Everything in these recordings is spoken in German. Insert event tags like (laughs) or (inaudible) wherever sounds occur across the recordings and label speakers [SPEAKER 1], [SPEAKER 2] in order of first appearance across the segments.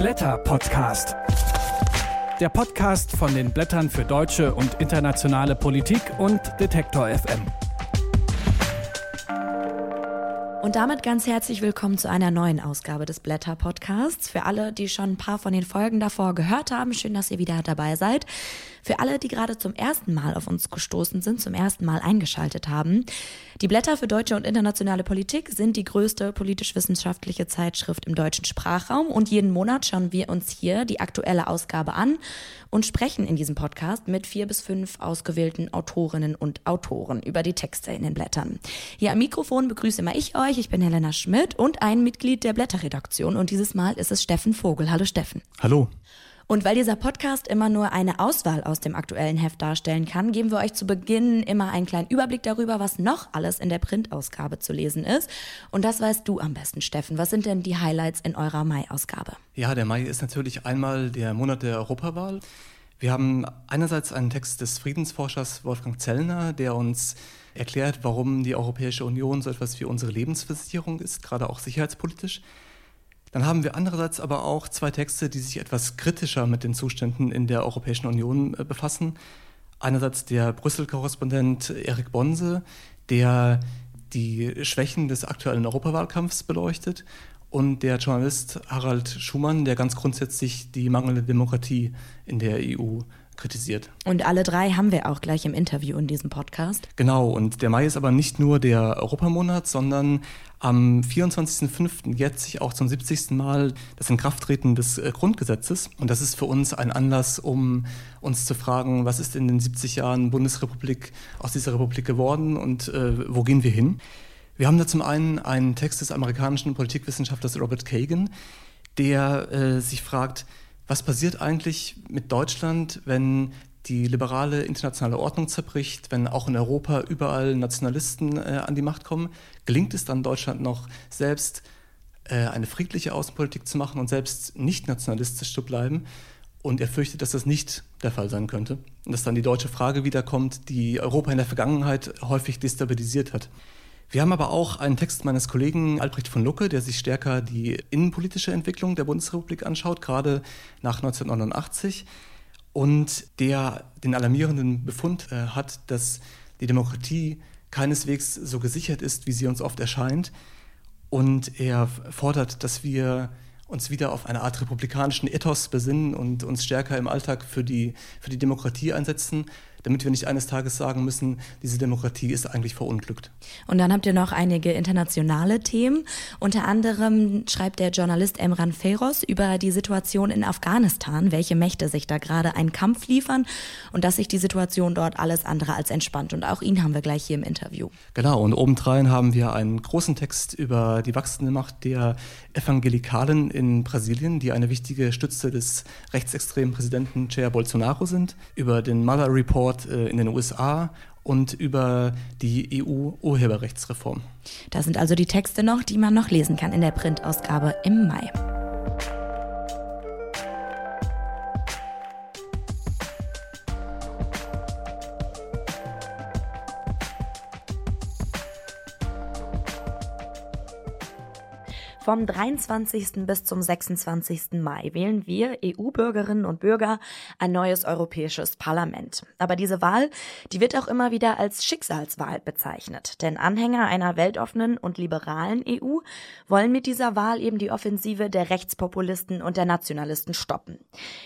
[SPEAKER 1] Blätter Podcast. Der Podcast von den Blättern für deutsche und internationale Politik und Detektor FM.
[SPEAKER 2] Und damit ganz herzlich willkommen zu einer neuen Ausgabe des Blätter Podcasts. Für alle, die schon ein paar von den Folgen davor gehört haben, schön, dass ihr wieder dabei seid. Für alle, die gerade zum ersten Mal auf uns gestoßen sind, zum ersten Mal eingeschaltet haben. Die Blätter für deutsche und internationale Politik sind die größte politisch-wissenschaftliche Zeitschrift im deutschen Sprachraum und jeden Monat schauen wir uns hier die aktuelle Ausgabe an und sprechen in diesem Podcast mit vier bis fünf ausgewählten Autorinnen und Autoren über die Texte in den Blättern. Hier am Mikrofon begrüße immer ich euch. Ich bin Helena Schmidt und ein Mitglied der Blätterredaktion und dieses Mal ist es Steffen Vogel. Hallo Steffen.
[SPEAKER 3] Hallo.
[SPEAKER 2] Und weil dieser Podcast immer nur eine Auswahl aus dem aktuellen Heft darstellen kann, geben wir euch zu Beginn immer einen kleinen Überblick darüber, was noch alles in der Printausgabe zu lesen ist. Und das weißt du am besten, Steffen. Was sind denn die Highlights in eurer Mai-Ausgabe?
[SPEAKER 3] Ja, der Mai ist natürlich einmal der Monat der Europawahl. Wir haben einerseits einen Text des Friedensforschers Wolfgang Zellner, der uns erklärt, warum die Europäische Union so etwas wie unsere Lebensversicherung ist, gerade auch sicherheitspolitisch. Dann haben wir andererseits aber auch zwei Texte, die sich etwas kritischer mit den Zuständen in der Europäischen Union äh, befassen. Einerseits der Brüssel-Korrespondent Erik Bonse, der die Schwächen des aktuellen Europawahlkampfs beleuchtet, und der Journalist Harald Schumann, der ganz grundsätzlich die mangelnde Demokratie in der EU kritisiert.
[SPEAKER 2] Und alle drei haben wir auch gleich im Interview in diesem Podcast.
[SPEAKER 3] Genau, und der Mai ist aber nicht nur der Europamonat, sondern am 24.05. jetzt sich auch zum 70. Mal das Inkrafttreten des äh, Grundgesetzes. Und das ist für uns ein Anlass, um uns zu fragen, was ist in den 70 Jahren Bundesrepublik aus dieser Republik geworden und äh, wo gehen wir hin? Wir haben da zum einen einen Text des amerikanischen Politikwissenschaftlers Robert Kagan, der äh, sich fragt, was passiert eigentlich mit Deutschland, wenn die liberale internationale Ordnung zerbricht, wenn auch in Europa überall Nationalisten äh, an die Macht kommen? Gelingt es dann Deutschland noch selbst äh, eine friedliche Außenpolitik zu machen und selbst nicht nationalistisch zu bleiben? Und er fürchtet, dass das nicht der Fall sein könnte. Und dass dann die deutsche Frage wiederkommt, die Europa in der Vergangenheit häufig destabilisiert hat. Wir haben aber auch einen Text meines Kollegen Albrecht von Lucke, der sich stärker die innenpolitische Entwicklung der Bundesrepublik anschaut, gerade nach 1989, und der den alarmierenden Befund äh, hat, dass die Demokratie keineswegs so gesichert ist, wie sie uns oft erscheint. Und er fordert, dass wir uns wieder auf eine Art republikanischen Ethos besinnen und uns stärker im Alltag für die, für die Demokratie einsetzen damit wir nicht eines Tages sagen müssen, diese Demokratie ist eigentlich verunglückt.
[SPEAKER 2] Und dann habt ihr noch einige internationale Themen. Unter anderem schreibt der Journalist Emran Feroz über die Situation in Afghanistan, welche Mächte sich da gerade einen Kampf liefern und dass sich die Situation dort alles andere als entspannt. Und auch ihn haben wir gleich hier im Interview.
[SPEAKER 3] Genau, und obendrein haben wir einen großen Text über die wachsende Macht der Evangelikalen in Brasilien, die eine wichtige Stütze des rechtsextremen Präsidenten Jair Bolsonaro sind, über den Mueller Report Report äh, in den USA und über die EU-Urheberrechtsreform.
[SPEAKER 2] Das sind also die Texte noch, die man noch lesen kann in der Printausgabe im Mai. Vom 23. bis zum 26. Mai wählen wir EU-Bürgerinnen und Bürger ein neues europäisches Parlament. Aber diese Wahl, die wird auch immer wieder als Schicksalswahl bezeichnet. Denn Anhänger einer weltoffenen und liberalen EU wollen mit dieser Wahl eben die Offensive der Rechtspopulisten und der Nationalisten stoppen.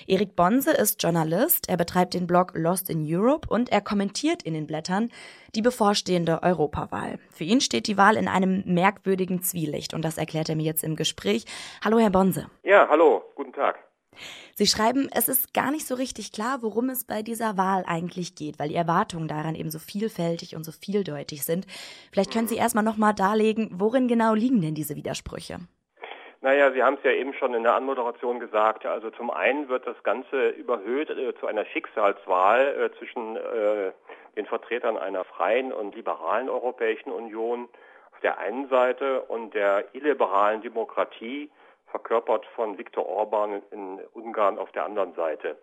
[SPEAKER 2] Erik Bonse ist Journalist, er betreibt den Blog Lost in Europe und er kommentiert in den Blättern die bevorstehende Europawahl. Für ihn steht die Wahl in einem merkwürdigen Zwielicht und das erklärt er mir jetzt im Gespräch. Hallo, Herr Bonse.
[SPEAKER 4] Ja, hallo, guten Tag.
[SPEAKER 2] Sie schreiben, es ist gar nicht so richtig klar, worum es bei dieser Wahl eigentlich geht, weil die Erwartungen daran eben so vielfältig und so vieldeutig sind. Vielleicht können Sie erstmal nochmal darlegen, worin genau liegen denn diese Widersprüche?
[SPEAKER 4] Naja, Sie haben es ja eben schon in der Anmoderation gesagt. Also zum einen wird das Ganze überhöht äh, zu einer Schicksalswahl äh, zwischen äh, den Vertretern einer freien und liberalen Europäischen Union auf der einen Seite und der illiberalen Demokratie, verkörpert von Viktor Orban in Ungarn auf der anderen Seite.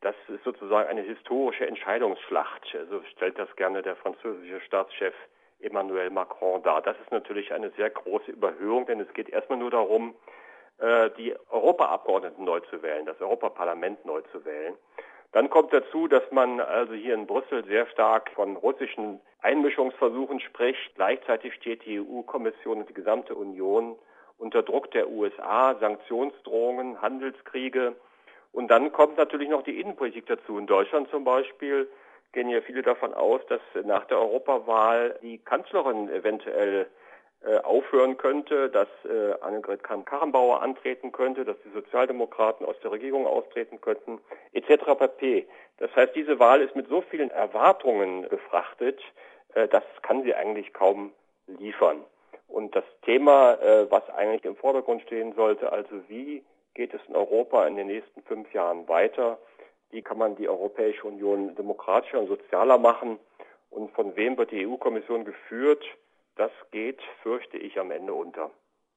[SPEAKER 4] Das ist sozusagen eine historische Entscheidungsschlacht. So stellt das gerne der französische Staatschef Emmanuel Macron dar. Das ist natürlich eine sehr große Überhöhung, denn es geht erstmal nur darum, äh, die Europaabgeordneten neu zu wählen, das Europaparlament neu zu wählen. Dann kommt dazu, dass man also hier in Brüssel sehr stark von russischen Einmischungsversuchen spricht. Gleichzeitig steht die EU-Kommission und die gesamte Union unter Druck der USA, Sanktionsdrohungen, Handelskriege. Und dann kommt natürlich noch die Innenpolitik dazu. In Deutschland zum Beispiel gehen ja viele davon aus, dass nach der Europawahl die Kanzlerin eventuell aufhören könnte, dass äh, Annegret Kramp-Karrenbauer antreten könnte, dass die Sozialdemokraten aus der Regierung austreten könnten, etc. pp. Das heißt, diese Wahl ist mit so vielen Erwartungen befrachtet, äh, das kann sie eigentlich kaum liefern. Und das Thema, äh, was eigentlich im Vordergrund stehen sollte, also wie geht es in Europa in den nächsten fünf Jahren weiter, wie kann man die Europäische Union demokratischer und sozialer machen und von wem wird die EU-Kommission geführt, das geht, fürchte ich, am Ende unter.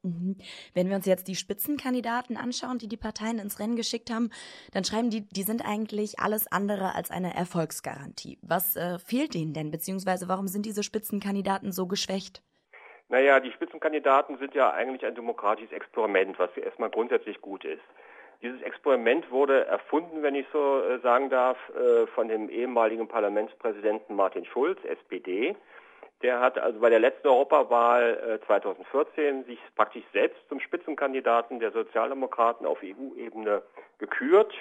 [SPEAKER 2] Mhm. Wenn wir uns jetzt die Spitzenkandidaten anschauen, die die Parteien ins Rennen geschickt haben, dann schreiben die, die sind eigentlich alles andere als eine Erfolgsgarantie. Was äh, fehlt ihnen denn, beziehungsweise warum sind diese Spitzenkandidaten so geschwächt?
[SPEAKER 4] Naja, die Spitzenkandidaten sind ja eigentlich ein demokratisches Experiment, was erstmal grundsätzlich gut ist. Dieses Experiment wurde erfunden, wenn ich so äh, sagen darf, äh, von dem ehemaligen Parlamentspräsidenten Martin Schulz, SPD. Der hat also bei der letzten Europawahl 2014 äh, sich praktisch selbst zum Spitzenkandidaten der Sozialdemokraten auf EU-Ebene gekürt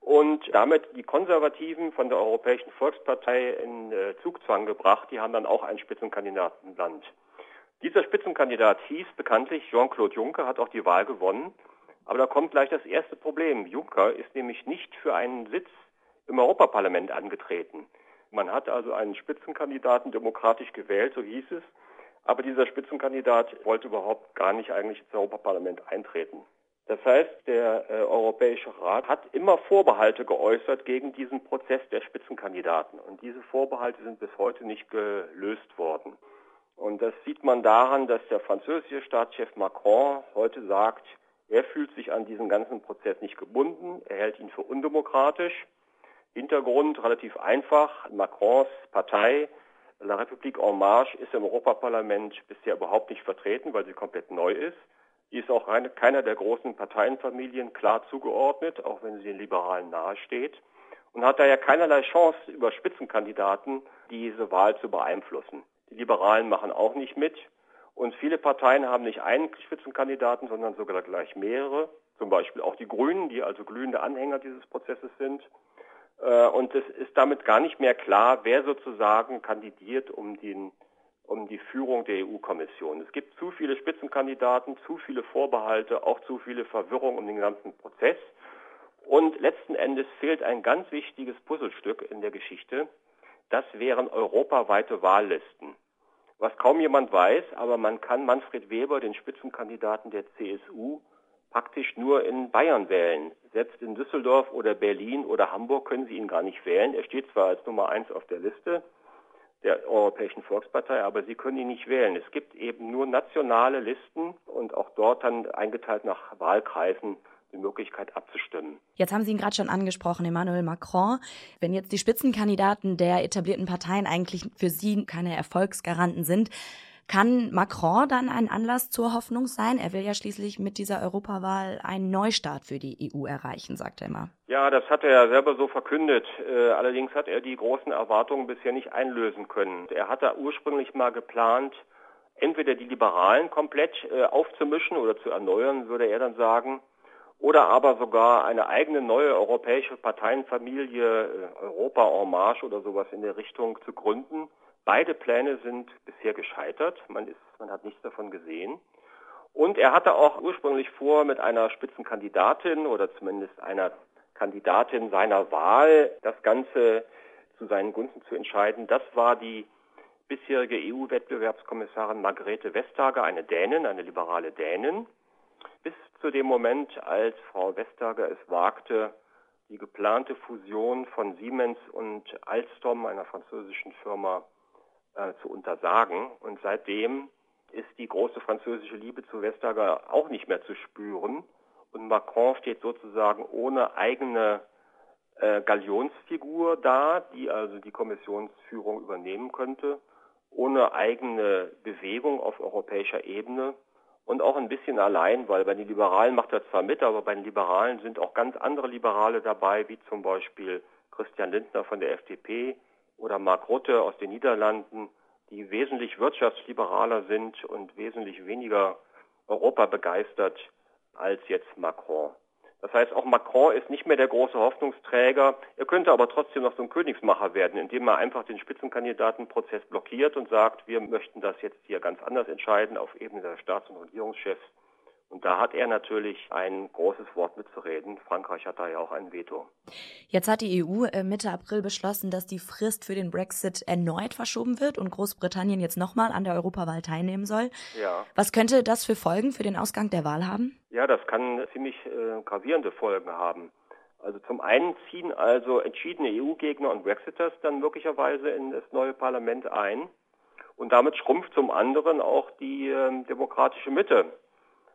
[SPEAKER 4] und damit die Konservativen von der Europäischen Volkspartei in äh, Zugzwang gebracht. Die haben dann auch einen Spitzenkandidatenland. Dieser Spitzenkandidat hieß bekanntlich Jean-Claude Juncker, hat auch die Wahl gewonnen. Aber da kommt gleich das erste Problem. Juncker ist nämlich nicht für einen Sitz im Europaparlament angetreten. Man hat also einen Spitzenkandidaten demokratisch gewählt, so hieß es. Aber dieser Spitzenkandidat wollte überhaupt gar nicht eigentlich ins Europaparlament eintreten. Das heißt, der äh, Europäische Rat hat immer Vorbehalte geäußert gegen diesen Prozess der Spitzenkandidaten. Und diese Vorbehalte sind bis heute nicht gelöst worden. Und das sieht man daran, dass der französische Staatschef Macron heute sagt, er fühlt sich an diesen ganzen Prozess nicht gebunden, er hält ihn für undemokratisch Hintergrund relativ einfach. Macrons Partei La République En Marche ist im Europaparlament bisher überhaupt nicht vertreten, weil sie komplett neu ist. Die ist auch eine, keiner der großen Parteienfamilien klar zugeordnet, auch wenn sie den Liberalen nahesteht. Und hat daher keinerlei Chance, über Spitzenkandidaten diese Wahl zu beeinflussen. Die Liberalen machen auch nicht mit. Und viele Parteien haben nicht einen Spitzenkandidaten, sondern sogar gleich mehrere. Zum Beispiel auch die Grünen, die also glühende Anhänger dieses Prozesses sind. Äh, und es ist damit gar nicht mehr klar, wer sozusagen kandidiert um, den, um die Führung der EU-Kommission. Es gibt zu viele Spitzenkandidaten, zu viele Vorbehalte, auch zu viele Verwirrung um den ganzen Prozess. Und letzten Endes fehlt ein ganz wichtiges Puzzlestück in der Geschichte. Das wären europaweite Wahllisten. Was kaum jemand weiß, aber man kann Manfred Weber, den Spitzenkandidaten der CSU, praktisch nur in Bayern wählen. Selbst in Düsseldorf oder Berlin oder Hamburg können Sie ihn gar nicht wählen. Er steht zwar als Nummer eins auf der Liste der Europäischen Volkspartei, aber Sie können ihn nicht wählen. Es gibt eben nur nationale Listen und auch dort dann eingeteilt nach Wahlkreisen die Möglichkeit abzustimmen.
[SPEAKER 2] Jetzt haben Sie ihn gerade schon angesprochen, Emmanuel Macron. Wenn jetzt die Spitzenkandidaten der etablierten Parteien eigentlich für Sie keine Erfolgsgaranten sind, kann Macron dann ein Anlass zur Hoffnung sein? Er will ja schließlich mit dieser Europawahl einen Neustart für die EU erreichen, sagt er immer.
[SPEAKER 4] Ja, das hat er ja selber so verkündet. Äh, allerdings hat er die großen Erwartungen bisher nicht einlösen können. Er hatte ursprünglich mal geplant, entweder die Liberalen komplett äh, aufzumischen oder zu erneuern, würde er dann sagen, oder aber sogar eine eigene neue europäische Parteienfamilie, äh, Europa en Marche oder sowas in der Richtung zu gründen. Beide Pläne sind bisher gescheitert. Man, ist, man hat nichts davon gesehen. Und er hatte auch ursprünglich vor, mit einer Spitzenkandidatin oder zumindest einer Kandidatin seiner Wahl das Ganze zu seinen Gunsten zu entscheiden. Das war die bisherige EU-Wettbewerbskommissarin Margrethe Vestager, eine Dänin, eine liberale Dänin. Bis zu dem Moment, als Frau Vestager es wagte, die geplante Fusion von Siemens und Alstom, einer französischen Firma, äh, zu untersagen. Und seitdem ist die große französische Liebe zu Vestager auch nicht mehr zu spüren. Und Macron steht sozusagen ohne eigene äh, Galionsfigur da, die also die Kommissionsführung übernehmen könnte, ohne eigene Bewegung auf europäischer Ebene und auch ein bisschen allein, weil bei den Liberalen macht er zwar mit, aber bei den Liberalen sind auch ganz andere Liberale dabei, wie zum Beispiel Christian Lindner von der FDP oder Mark Rutte aus den Niederlanden, die wesentlich wirtschaftsliberaler sind und wesentlich weniger Europa begeistert als jetzt Macron. Das heißt, auch Macron ist nicht mehr der große Hoffnungsträger. Er könnte aber trotzdem noch so ein Königsmacher werden, indem er einfach den Spitzenkandidatenprozess blockiert und sagt, wir möchten das jetzt hier ganz anders entscheiden auf Ebene der Staats- und Regierungschefs. Und da hat er natürlich ein großes Wort mitzureden. Frankreich hat da ja auch ein Veto.
[SPEAKER 2] Jetzt hat die EU äh, Mitte April beschlossen, dass die Frist für den Brexit erneut verschoben wird und Großbritannien jetzt nochmal an der Europawahl teilnehmen soll. Ja. Was könnte das für Folgen für den Ausgang der Wahl haben?
[SPEAKER 4] Ja, das kann ziemlich äh, gravierende Folgen haben. Also zum einen ziehen also entschiedene EU-Gegner und Brexiters dann möglicherweise in das neue Parlament ein. Und damit schrumpft zum anderen auch die äh, demokratische Mitte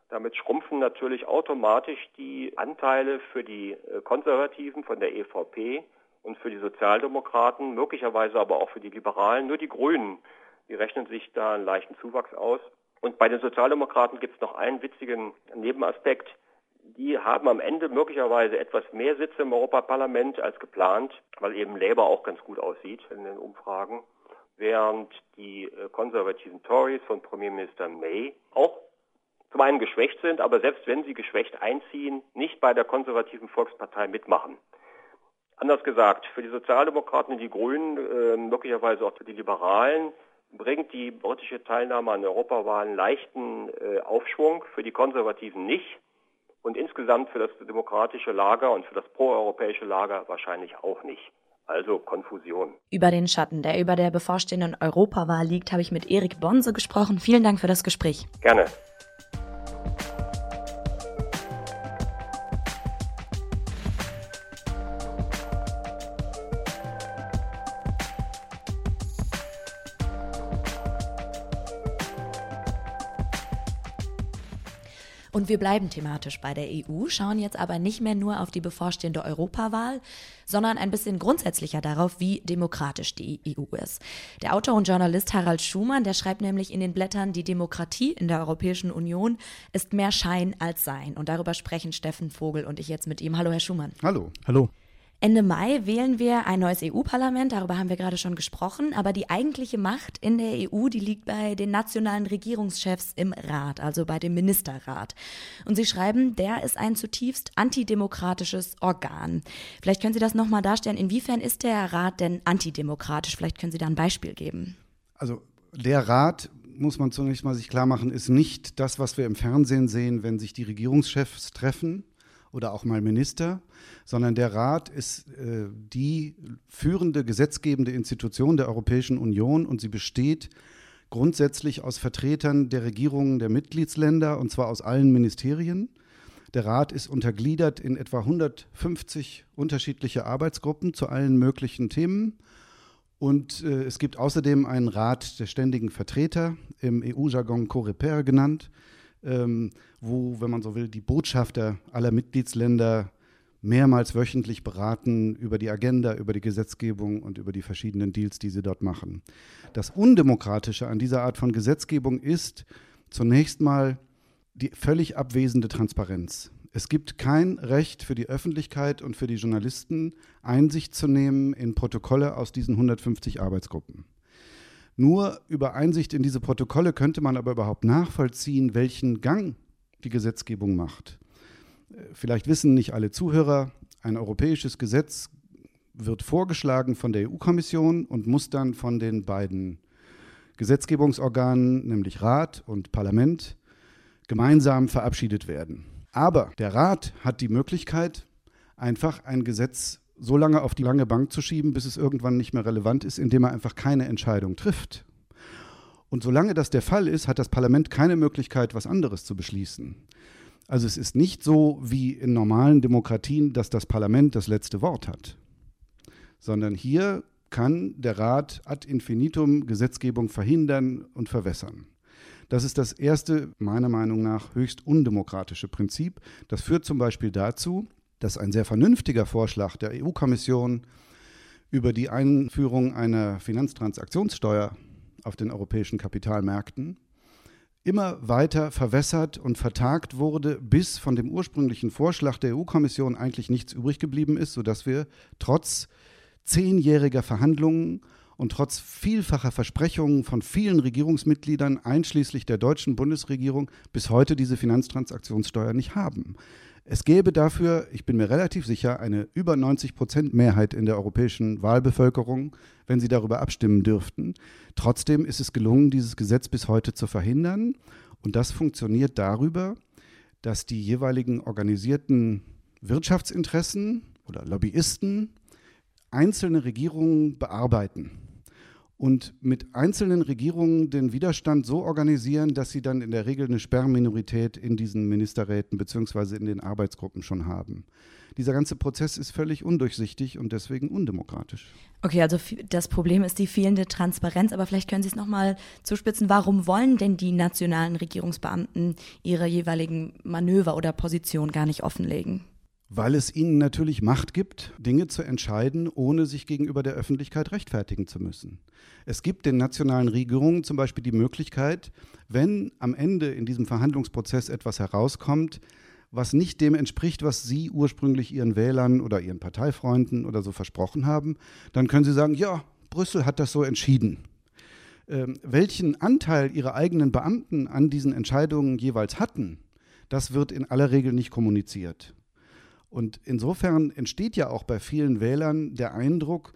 [SPEAKER 4] damit schrumpfen natürlich automatisch die Anteile für die äh, Konservativen von der EVP und für die Sozialdemokraten, möglicherweise aber auch für die Liberalen. Nur die Grünen, die rechnen sich da einen leichten Zuwachs aus. Und bei den Sozialdemokraten gibt es noch einen witzigen Nebenaspekt. Die haben am Ende möglicherweise etwas mehr Sitze im Europaparlament als geplant, weil eben Labour auch ganz gut aussieht in den Umfragen, während die äh, konservativen Tories von Premierminister May auch zum einen geschwächt sind, aber selbst wenn sie geschwächt einziehen, nicht bei der konservativen Volkspartei mitmachen. Anders gesagt, für die Sozialdemokraten und die Grünen, äh, möglicherweise auch für die Liberalen, bringt die britische Teilnahme an Europawahlen leichten äh, Aufschwung, für die Konservativen nicht und insgesamt für das demokratische Lager und für das proeuropäische Lager wahrscheinlich auch nicht. Also Konfusion.
[SPEAKER 2] Über den Schatten, der über der bevorstehenden Europawahl liegt, habe ich mit Erik Bonse gesprochen. Vielen Dank für das Gespräch.
[SPEAKER 4] Gerne.
[SPEAKER 2] Und wir bleiben thematisch bei der EU, schauen jetzt aber nicht mehr nur auf die bevorstehende Europawahl, sondern ein bisschen grundsätzlicher darauf, wie demokratisch die EU ist. Der Autor und Journalist Harald Schumann, der schreibt nämlich in den Blättern, die Demokratie in der Europäischen Union ist mehr Schein als Sein. Und darüber sprechen Steffen Vogel und ich jetzt mit ihm. Hallo, Herr Schumann.
[SPEAKER 5] Hallo. Hallo.
[SPEAKER 2] Ende Mai wählen wir ein neues EU-Parlament, darüber haben wir gerade schon gesprochen, aber die eigentliche Macht in der EU, die liegt bei den nationalen Regierungschefs im Rat, also bei dem Ministerrat. Und Sie schreiben, der ist ein zutiefst antidemokratisches Organ. Vielleicht können Sie das nochmal darstellen, inwiefern ist der Rat denn antidemokratisch? Vielleicht können Sie da ein Beispiel geben.
[SPEAKER 5] Also der Rat muss man zunächst mal sich klar machen, ist nicht das, was wir im Fernsehen sehen, wenn sich die Regierungschefs treffen oder auch mal Minister, sondern der Rat ist äh, die führende gesetzgebende Institution der Europäischen Union und sie besteht grundsätzlich aus Vertretern der Regierungen der Mitgliedsländer und zwar aus allen Ministerien. Der Rat ist untergliedert in etwa 150 unterschiedliche Arbeitsgruppen zu allen möglichen Themen. Und äh, es gibt außerdem einen Rat der ständigen Vertreter, im EU-Jargon Coreper genannt, ähm, wo, wenn man so will, die Botschafter aller Mitgliedsländer mehrmals wöchentlich beraten über die Agenda, über die Gesetzgebung und über die verschiedenen Deals, die sie dort machen. Das Undemokratische an dieser Art von Gesetzgebung ist zunächst mal die völlig abwesende Transparenz. Es gibt kein Recht für die Öffentlichkeit und für die Journalisten, Einsicht zu nehmen in Protokolle aus diesen 150 Arbeitsgruppen. Nur über Einsicht in diese Protokolle könnte man aber überhaupt nachvollziehen, welchen Gang die Gesetzgebung macht. Vielleicht wissen nicht alle Zuhörer, ein europäisches Gesetz wird vorgeschlagen von der EU-Kommission und muss dann von den beiden Gesetzgebungsorganen, nämlich Rat und Parlament, gemeinsam verabschiedet werden. Aber der Rat hat die Möglichkeit, einfach ein Gesetz so lange auf die lange Bank zu schieben, bis es irgendwann nicht mehr relevant ist, indem er einfach keine Entscheidung trifft. Und solange das der Fall ist, hat das Parlament keine Möglichkeit, was anderes zu beschließen. Also es ist nicht so wie in normalen Demokratien, dass das Parlament das letzte Wort hat, sondern hier kann der Rat ad infinitum Gesetzgebung verhindern und verwässern. Das ist das erste, meiner Meinung nach, höchst undemokratische Prinzip. Das führt zum Beispiel dazu, dass ein sehr vernünftiger Vorschlag der EU-Kommission über die Einführung einer Finanztransaktionssteuer auf den europäischen Kapitalmärkten immer weiter verwässert und vertagt wurde, bis von dem ursprünglichen Vorschlag der EU-Kommission eigentlich nichts übrig geblieben ist, sodass wir trotz zehnjähriger Verhandlungen und trotz vielfacher Versprechungen von vielen Regierungsmitgliedern, einschließlich der deutschen Bundesregierung, bis heute diese Finanztransaktionssteuer nicht haben. Es gäbe dafür, ich bin mir relativ sicher, eine über 90 Prozent Mehrheit in der europäischen Wahlbevölkerung, wenn sie darüber abstimmen dürften. Trotzdem ist es gelungen, dieses Gesetz bis heute zu verhindern. Und das funktioniert darüber, dass die jeweiligen organisierten Wirtschaftsinteressen oder Lobbyisten einzelne Regierungen bearbeiten und mit einzelnen Regierungen den Widerstand so organisieren, dass sie dann in der Regel eine Sperrminorität in diesen Ministerräten bzw. in den Arbeitsgruppen schon haben. Dieser ganze Prozess ist völlig undurchsichtig und deswegen undemokratisch.
[SPEAKER 2] Okay, also das Problem ist die fehlende Transparenz, aber vielleicht können Sie es nochmal zuspitzen. Warum wollen denn die nationalen Regierungsbeamten ihre jeweiligen Manöver oder Positionen gar nicht offenlegen?
[SPEAKER 5] Weil es ihnen natürlich Macht gibt, Dinge zu entscheiden, ohne sich gegenüber der Öffentlichkeit rechtfertigen zu müssen. Es gibt den nationalen Regierungen zum Beispiel die Möglichkeit, wenn am Ende in diesem Verhandlungsprozess etwas herauskommt, was nicht dem entspricht, was Sie ursprünglich Ihren Wählern oder Ihren Parteifreunden oder so versprochen haben, dann können Sie sagen, ja, Brüssel hat das so entschieden. Ähm, welchen Anteil Ihre eigenen Beamten an diesen Entscheidungen jeweils hatten, das wird in aller Regel nicht kommuniziert. Und insofern entsteht ja auch bei vielen Wählern der Eindruck,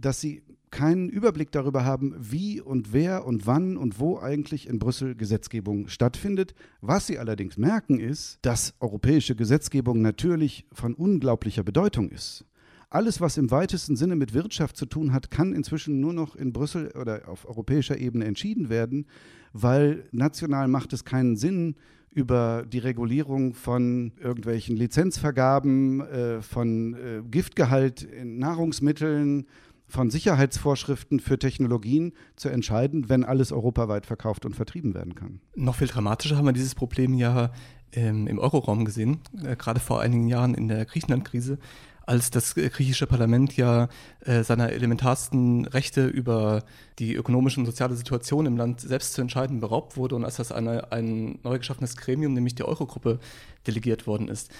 [SPEAKER 5] dass sie keinen Überblick darüber haben, wie und wer und wann und wo eigentlich in Brüssel Gesetzgebung stattfindet. Was sie allerdings merken ist, dass europäische Gesetzgebung natürlich von unglaublicher Bedeutung ist. Alles, was im weitesten Sinne mit Wirtschaft zu tun hat, kann inzwischen nur noch in Brüssel oder auf europäischer Ebene entschieden werden, weil national macht es keinen Sinn, über die Regulierung von irgendwelchen Lizenzvergaben, äh, von äh, Giftgehalt in Nahrungsmitteln, von Sicherheitsvorschriften für Technologien zu entscheiden, wenn alles europaweit verkauft und vertrieben werden kann.
[SPEAKER 3] Noch viel dramatischer haben wir dieses Problem ja ähm, im Euroraum gesehen, äh, gerade vor einigen Jahren in der Griechenland-Krise, als das griechische Parlament ja äh, seiner elementarsten Rechte über die ökonomische und soziale Situation im Land selbst zu entscheiden beraubt wurde und als das eine, ein neu geschaffenes Gremium, nämlich die Eurogruppe, delegiert worden ist.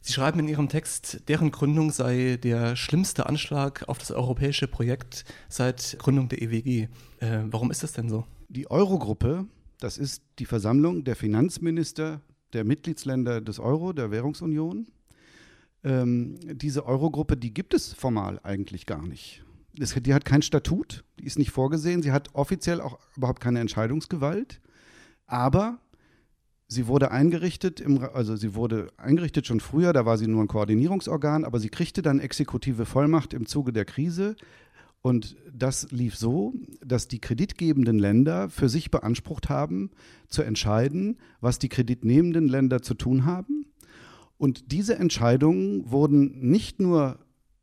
[SPEAKER 3] Sie schreiben in Ihrem Text, deren Gründung sei der schlimmste Anschlag auf das europäische Projekt seit Gründung der EWG. Äh, warum ist das denn so?
[SPEAKER 5] Die Eurogruppe, das ist die Versammlung der Finanzminister der Mitgliedsländer des Euro, der Währungsunion ähm, diese Eurogruppe, die gibt es formal eigentlich gar nicht. Das, die hat kein Statut, die ist nicht vorgesehen, sie hat offiziell auch überhaupt keine Entscheidungsgewalt, aber sie wurde eingerichtet, im, also sie wurde eingerichtet schon früher, da war sie nur ein Koordinierungsorgan, aber sie kriegte dann exekutive Vollmacht im Zuge der Krise. Und das lief so, dass die kreditgebenden Länder für sich beansprucht haben, zu entscheiden, was die kreditnehmenden Länder zu tun haben und diese Entscheidungen wurden nicht nur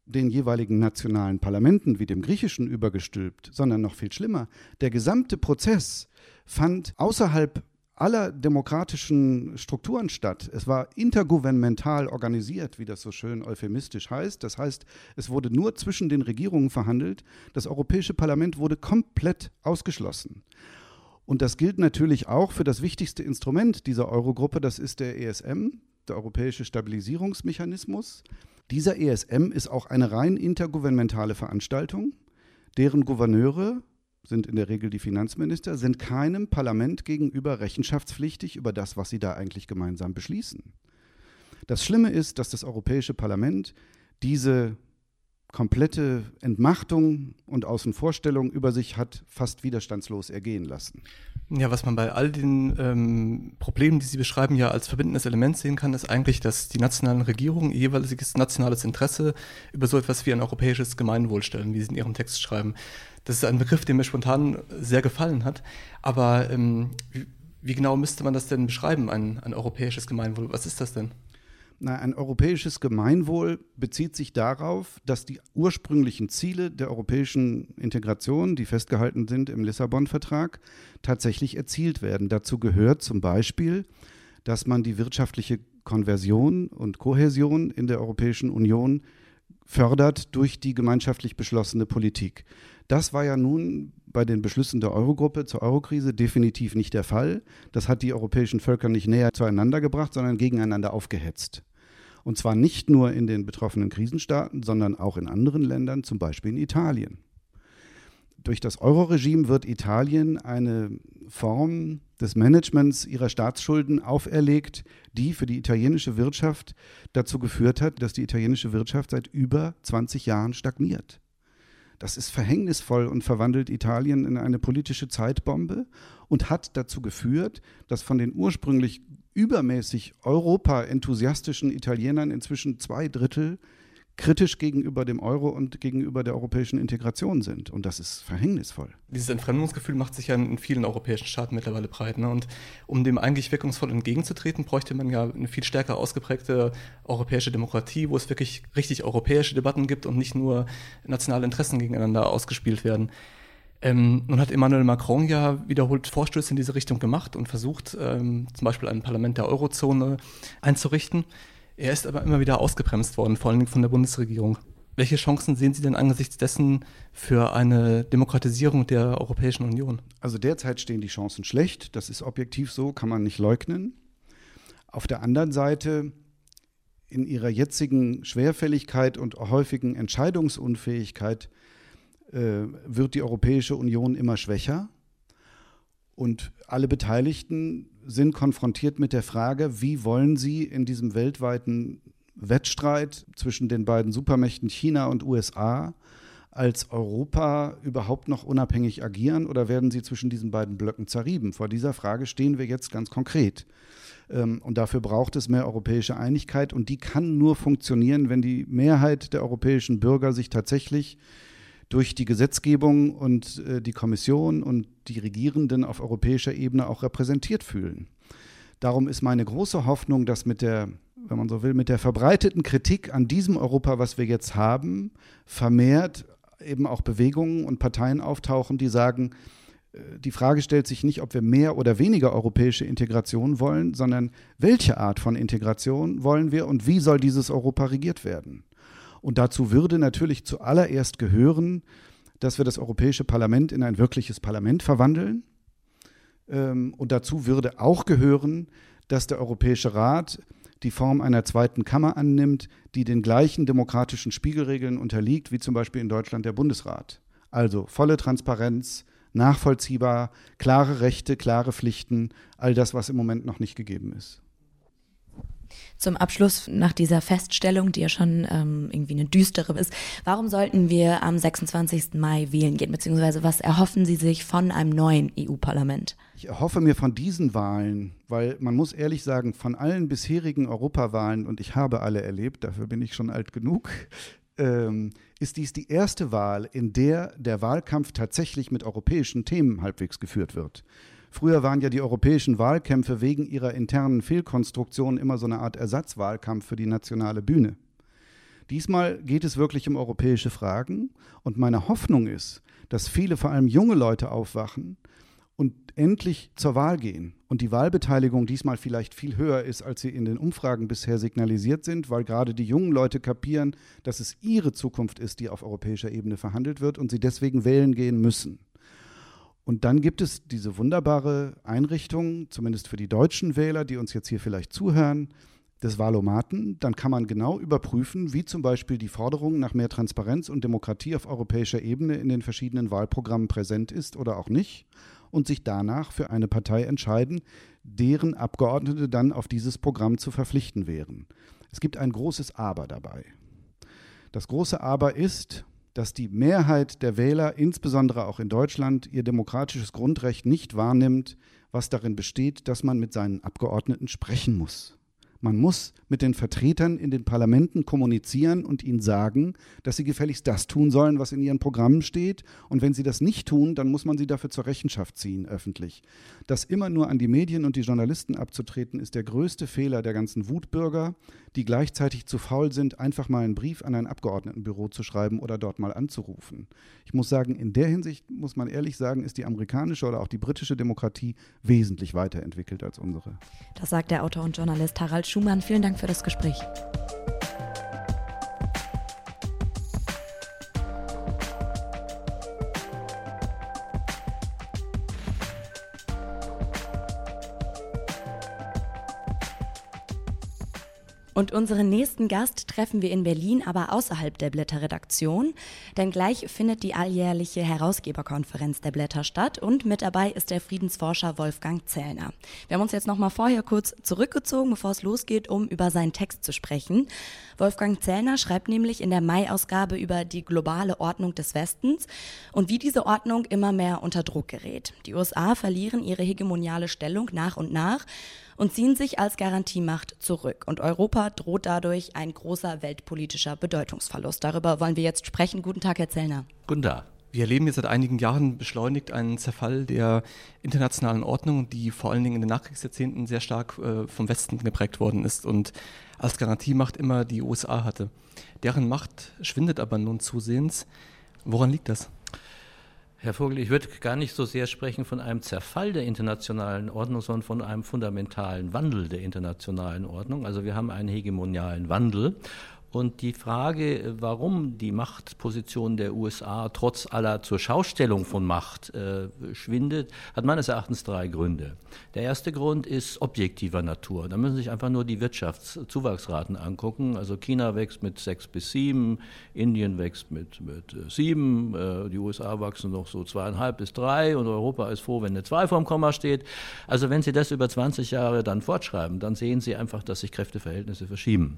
[SPEAKER 5] den jeweiligen nationalen Parlamenten wie dem griechischen übergestülpt, sondern noch viel schlimmer. Der gesamte Prozess fand außerhalb aller demokratischen Strukturen statt. Es war intergouvernemental organisiert, wie das so schön euphemistisch heißt. Das heißt, es wurde nur zwischen den Regierungen verhandelt. Das Europäische Parlament wurde komplett ausgeschlossen. Und das gilt natürlich auch für das wichtigste Instrument dieser Eurogruppe, das ist der ESM, der Europäische Stabilisierungsmechanismus. Dieser ESM ist auch eine rein intergouvernementale Veranstaltung, deren Gouverneure sind in der Regel die Finanzminister, sind keinem Parlament gegenüber rechenschaftspflichtig über das, was sie da eigentlich gemeinsam beschließen. Das Schlimme ist, dass das Europäische Parlament diese komplette Entmachtung und Außenvorstellung über sich hat fast widerstandslos ergehen lassen.
[SPEAKER 3] Ja, was man bei all den ähm, Problemen, die Sie beschreiben, ja als verbindendes Element sehen kann, ist eigentlich, dass die nationalen Regierungen ihr jeweiliges nationales Interesse über so etwas wie ein europäisches Gemeinwohl stellen, wie Sie in Ihrem Text schreiben. Das ist ein Begriff, der mir spontan sehr gefallen hat. Aber ähm, wie, wie, genau müsste man das denn beschreiben, ein, ein europäisches Gemeinwohl? Was ist das denn?
[SPEAKER 5] Na, ein europäisches Gemeinwohl bezieht sich darauf, dass die ursprünglichen Ziele der europäischen Integration, die festgehalten sind im Lissabon-Vertrag, tatsächlich erzielt werden. Dazu gehört zum Beispiel, dass man die wirtschaftliche Konversion und Kohäsion in der Europäischen Union fördert durch die gemeinschaftlich beschlossene Politik. Das war ja nun bei den Beschlüssen der Eurogruppe zur Eurokrise definitiv nicht der Fall. Das hat die europäischen Völker nicht näher zueinander gebracht, sondern gegeneinander aufgehetzt. Und zwar nicht nur in den betroffenen Krisenstaaten, sondern auch in anderen Ländern, zum Beispiel in Italien. Durch das Euro-Regime wird Italien eine Form des Managements ihrer Staatsschulden auferlegt, die für die italienische Wirtschaft dazu geführt hat, dass die italienische Wirtschaft seit über 20 Jahren stagniert. Das ist verhängnisvoll und verwandelt Italien in eine politische Zeitbombe und hat dazu geführt, dass von den ursprünglich übermäßig Europa-enthusiastischen Italienern inzwischen zwei Drittel kritisch gegenüber dem Euro und gegenüber der europäischen Integration sind. Und das ist verhängnisvoll.
[SPEAKER 3] Dieses Entfremdungsgefühl macht sich ja in vielen europäischen Staaten mittlerweile breit. Ne? Und um dem eigentlich wirkungsvoll entgegenzutreten, bräuchte man ja eine viel stärker ausgeprägte europäische Demokratie, wo es wirklich richtig europäische Debatten gibt und nicht nur nationale Interessen gegeneinander ausgespielt werden. Ähm, nun hat Emmanuel Macron ja wiederholt Vorstöße in diese Richtung gemacht und versucht, ähm, zum Beispiel ein Parlament der Eurozone einzurichten. Er ist aber immer wieder ausgebremst worden, vor allem von der Bundesregierung. Welche Chancen sehen Sie denn angesichts dessen für eine Demokratisierung der Europäischen Union?
[SPEAKER 5] Also derzeit stehen die Chancen schlecht. Das ist objektiv so, kann man nicht leugnen. Auf der anderen Seite, in ihrer jetzigen Schwerfälligkeit und häufigen Entscheidungsunfähigkeit äh, wird die Europäische Union immer schwächer. Und alle Beteiligten sind konfrontiert mit der Frage, wie wollen sie in diesem weltweiten Wettstreit zwischen den beiden Supermächten China und USA als Europa überhaupt noch unabhängig agieren oder werden sie zwischen diesen beiden Blöcken zerrieben? Vor dieser Frage stehen wir jetzt ganz konkret. Ähm, und dafür braucht es mehr europäische Einigkeit und die kann nur funktionieren, wenn die Mehrheit der europäischen Bürger sich tatsächlich durch die Gesetzgebung und äh, die Kommission und die Regierenden auf europäischer Ebene auch repräsentiert fühlen. Darum ist meine große Hoffnung, dass mit der, wenn man so will, mit der verbreiteten Kritik an diesem Europa, was wir jetzt haben, vermehrt eben auch Bewegungen und Parteien auftauchen, die sagen, äh, die Frage stellt sich nicht, ob wir mehr oder weniger europäische Integration wollen, sondern welche Art von Integration wollen wir und wie soll dieses Europa regiert werden. Und dazu würde natürlich zuallererst gehören, dass wir das Europäische Parlament in ein wirkliches Parlament verwandeln. Ähm, und dazu würde auch gehören, dass der Europäische Rat die Form einer zweiten Kammer annimmt, die den gleichen demokratischen Spiegelregeln unterliegt, wie zum Beispiel in Deutschland der Bundesrat. Also volle Transparenz, nachvollziehbar, klare Rechte, klare Pflichten, all das, was im Moment noch nicht gegeben ist.
[SPEAKER 2] Zum Abschluss nach dieser Feststellung, die ja schon ähm, irgendwie eine düstere ist, warum sollten wir am 26. Mai wählen gehen, beziehungsweise was erhoffen Sie sich von einem neuen EU-Parlament?
[SPEAKER 5] Ich erhoffe mir von diesen Wahlen, weil man muss ehrlich sagen, von allen bisherigen Europawahlen, und ich habe alle erlebt, dafür bin ich schon alt genug, ähm, ist dies die erste Wahl, in der der Wahlkampf tatsächlich mit europäischen Themen halbwegs geführt wird. Früher waren ja die europäischen Wahlkämpfe wegen ihrer internen Fehlkonstruktion immer so eine Art Ersatzwahlkampf für die nationale Bühne. Diesmal geht es wirklich um europäische Fragen und meine Hoffnung ist, dass viele, vor allem junge Leute aufwachen und endlich zur Wahl gehen und die Wahlbeteiligung diesmal vielleicht viel höher ist, als sie in den Umfragen bisher signalisiert sind, weil gerade die jungen Leute kapieren, dass es ihre Zukunft ist, die auf europäischer Ebene verhandelt wird und sie deswegen wählen gehen müssen. Und dann gibt es diese wunderbare Einrichtung, zumindest für die deutschen Wähler, die uns jetzt hier vielleicht zuhören, des Wahlomaten. Dann kann man genau überprüfen, wie zum Beispiel die Forderung nach mehr Transparenz und Demokratie auf europäischer Ebene in den verschiedenen Wahlprogrammen präsent ist oder auch nicht und sich danach für eine Partei entscheiden, deren Abgeordnete dann auf dieses Programm zu verpflichten wären. Es gibt ein großes Aber dabei. Das große Aber ist, dass die Mehrheit der Wähler, insbesondere auch in Deutschland, ihr demokratisches Grundrecht nicht wahrnimmt, was darin besteht, dass man mit seinen Abgeordneten sprechen muss. Man muss mit den Vertretern in den Parlamenten kommunizieren und ihnen sagen, dass sie gefälligst das tun sollen, was in ihren Programmen steht. Und wenn sie das nicht tun, dann muss man sie dafür zur Rechenschaft ziehen, öffentlich. Das immer nur an die Medien und die Journalisten abzutreten, ist der größte Fehler der ganzen Wutbürger, die gleichzeitig zu faul sind, einfach mal einen Brief an ein Abgeordnetenbüro zu schreiben oder dort mal anzurufen. Ich muss sagen, in der Hinsicht muss man ehrlich sagen, ist die amerikanische oder auch die britische Demokratie wesentlich weiterentwickelt als unsere.
[SPEAKER 2] Das sagt der Autor und Journalist Harald Schumann. Vielen Dank für das Gespräch. Und unseren nächsten Gast treffen wir in Berlin, aber außerhalb der Blätterredaktion. Denn gleich findet die alljährliche Herausgeberkonferenz der Blätter statt und mit dabei ist der Friedensforscher Wolfgang Zellner. Wir haben uns jetzt nochmal vorher kurz zurückgezogen, bevor es losgeht, um über seinen Text zu sprechen. Wolfgang Zellner schreibt nämlich in der Mai-Ausgabe über die globale Ordnung des Westens und wie diese Ordnung immer mehr unter Druck gerät. Die USA verlieren ihre hegemoniale Stellung nach und nach und ziehen sich als Garantiemacht zurück. Und Europa droht dadurch ein großer weltpolitischer Bedeutungsverlust. Darüber wollen wir jetzt sprechen. Guten Tag, Herr Zellner.
[SPEAKER 3] Guten Tag. Wir erleben jetzt seit einigen Jahren beschleunigt einen Zerfall der internationalen Ordnung, die vor allen Dingen in den Nachkriegsjahrzehnten sehr stark äh, vom Westen geprägt worden ist und als Garantiemacht immer die USA hatte. Deren Macht schwindet aber nun zusehends. Woran liegt das?
[SPEAKER 6] Herr Vogel, ich würde gar nicht so sehr sprechen von einem Zerfall der internationalen Ordnung, sondern von einem fundamentalen Wandel der internationalen Ordnung. Also wir haben einen hegemonialen Wandel und die Frage, warum die Machtposition der USA trotz aller zur Schaustellung von Macht äh, schwindet, hat meines Erachtens drei Gründe. Der erste Grund ist objektiver Natur. Da müssen Sie sich einfach nur die Wirtschaftszuwachsraten angucken. Also China wächst mit sechs bis sieben, Indien wächst mit, mit äh, sieben, äh, die USA wachsen noch so zweieinhalb bis drei und Europa ist froh, wenn eine zwei vorm Komma steht. Also wenn Sie das über 20 Jahre dann fortschreiben, dann sehen Sie einfach, dass sich Kräfteverhältnisse verschieben.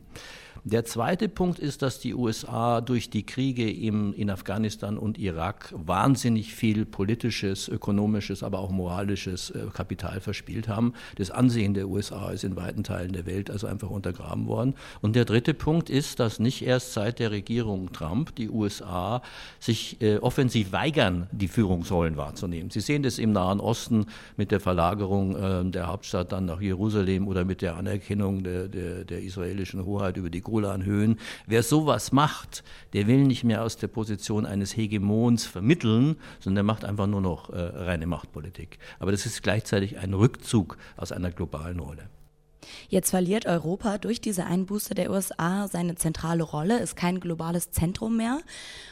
[SPEAKER 6] Der zweite Punkt ist, dass die USA durch die Kriege im, in Afghanistan und Irak wahnsinnig viel politisches, ökonomisches, aber auch moralisches äh, Kapital verspielt haben. Das Ansehen der USA ist in weiten Teilen der Welt also einfach untergraben worden. Und der dritte Punkt ist, dass nicht erst seit der Regierung Trump die USA sich äh, offensiv weigern, die Führungsrollen wahrzunehmen. Sie sehen das im Nahen Osten mit der Verlagerung äh, der Hauptstadt dann nach Jerusalem oder mit der Anerkennung der, der, der israelischen Hoheit über die Golanhöhen. Wer sowas macht, der will nicht mehr aus der Position eines Hegemons vermitteln, sondern der macht einfach nur noch äh, reine Machtpolitik. Aber das ist gleichzeitig ein Rückzug aus einer globalen Rolle.
[SPEAKER 2] Jetzt verliert Europa durch diese Einbuße der USA seine zentrale Rolle, ist kein globales Zentrum mehr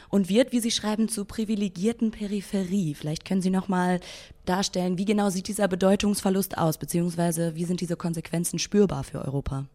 [SPEAKER 2] und wird, wie Sie schreiben, zur privilegierten Peripherie. Vielleicht können Sie noch mal darstellen, wie genau sieht dieser Bedeutungsverlust aus, beziehungsweise wie sind diese Konsequenzen spürbar für Europa?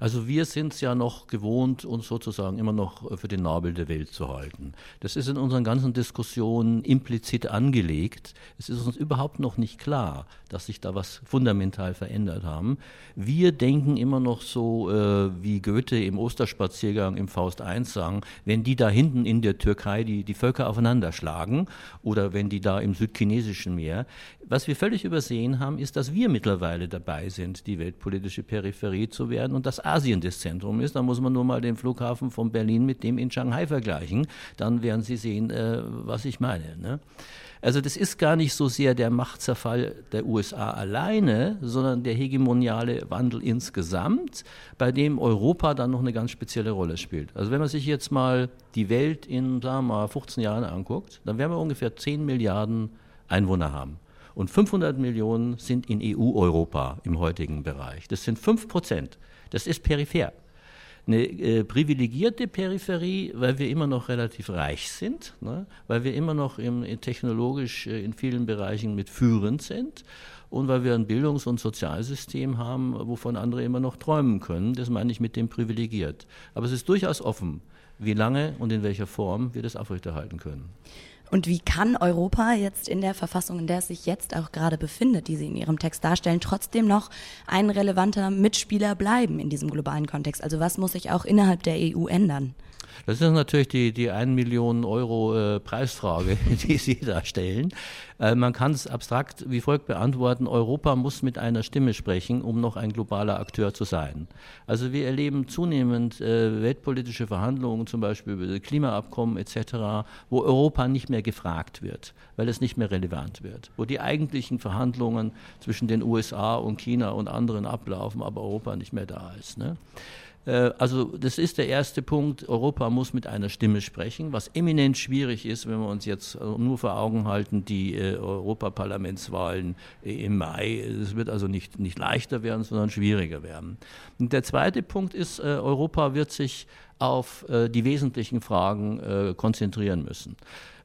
[SPEAKER 6] Also wir sind es ja noch gewohnt, uns sozusagen immer noch für den Nabel der Welt zu halten. Das ist in unseren ganzen Diskussionen implizit angelegt. Es ist uns überhaupt noch nicht klar, dass sich da was fundamental verändert haben. Wir denken immer noch so, äh, wie Goethe im Osterspaziergang im Faust I sang, wenn die da hinten in der Türkei die, die Völker aufeinander schlagen oder wenn die da im südchinesischen Meer. Was wir völlig übersehen haben, ist, dass wir mittlerweile dabei sind, die weltpolitische Peripherie zu werden und dass Asien das Zentrum ist. Da muss man nur mal den Flughafen von Berlin mit dem in Shanghai vergleichen. Dann werden Sie sehen, äh, was ich meine. Ne? Also das ist gar nicht so sehr der Machtzerfall der USA alleine, sondern der hegemoniale Wandel insgesamt, bei dem Europa dann noch eine ganz spezielle Rolle spielt. Also wenn man sich jetzt mal die Welt in, sagen wir mal, 15 Jahren anguckt, dann werden wir ungefähr 10 Milliarden Einwohner haben. Und 500 Millionen sind in EU-Europa im heutigen Bereich. Das sind 5 Prozent. Das ist peripher. Eine äh, privilegierte Peripherie, weil wir immer noch relativ reich sind, ne? weil wir immer noch im, technologisch äh, in vielen Bereichen mit führend sind und weil wir ein Bildungs- und Sozialsystem haben, wovon andere immer noch träumen können. Das meine ich mit dem privilegiert. Aber es ist durchaus offen, wie lange und in welcher Form wir das aufrechterhalten können.
[SPEAKER 2] Und wie kann Europa jetzt in der Verfassung, in der es sich jetzt auch gerade befindet, die Sie in Ihrem Text darstellen, trotzdem noch ein relevanter Mitspieler bleiben in diesem globalen Kontext? Also was muss sich auch innerhalb der EU ändern?
[SPEAKER 6] Das ist natürlich die, die 1 Million Euro äh, Preisfrage, (laughs) die Sie da stellen. Äh, man kann es abstrakt wie folgt beantworten. Europa muss mit einer Stimme sprechen, um noch ein globaler Akteur zu sein. Also wir erleben zunehmend äh, weltpolitische Verhandlungen, zum Beispiel über Klimaabkommen etc., wo Europa nicht mehr gefragt wird, weil es nicht mehr relevant wird. Wo die eigentlichen Verhandlungen zwischen den USA und China und anderen ablaufen, aber Europa nicht mehr da ist. Ne? Äh, also das ist der erste Punkt. Europa muss mit einer Stimme sprechen, was eminent schwierig ist, wenn wir uns jetzt äh, nur vor Augen halten, die äh, Europaparlamentswahlen im Mai. Es wird also nicht, nicht leichter werden, sondern schwieriger werden. Und der zweite Punkt ist, Europa wird sich auf die wesentlichen Fragen konzentrieren müssen.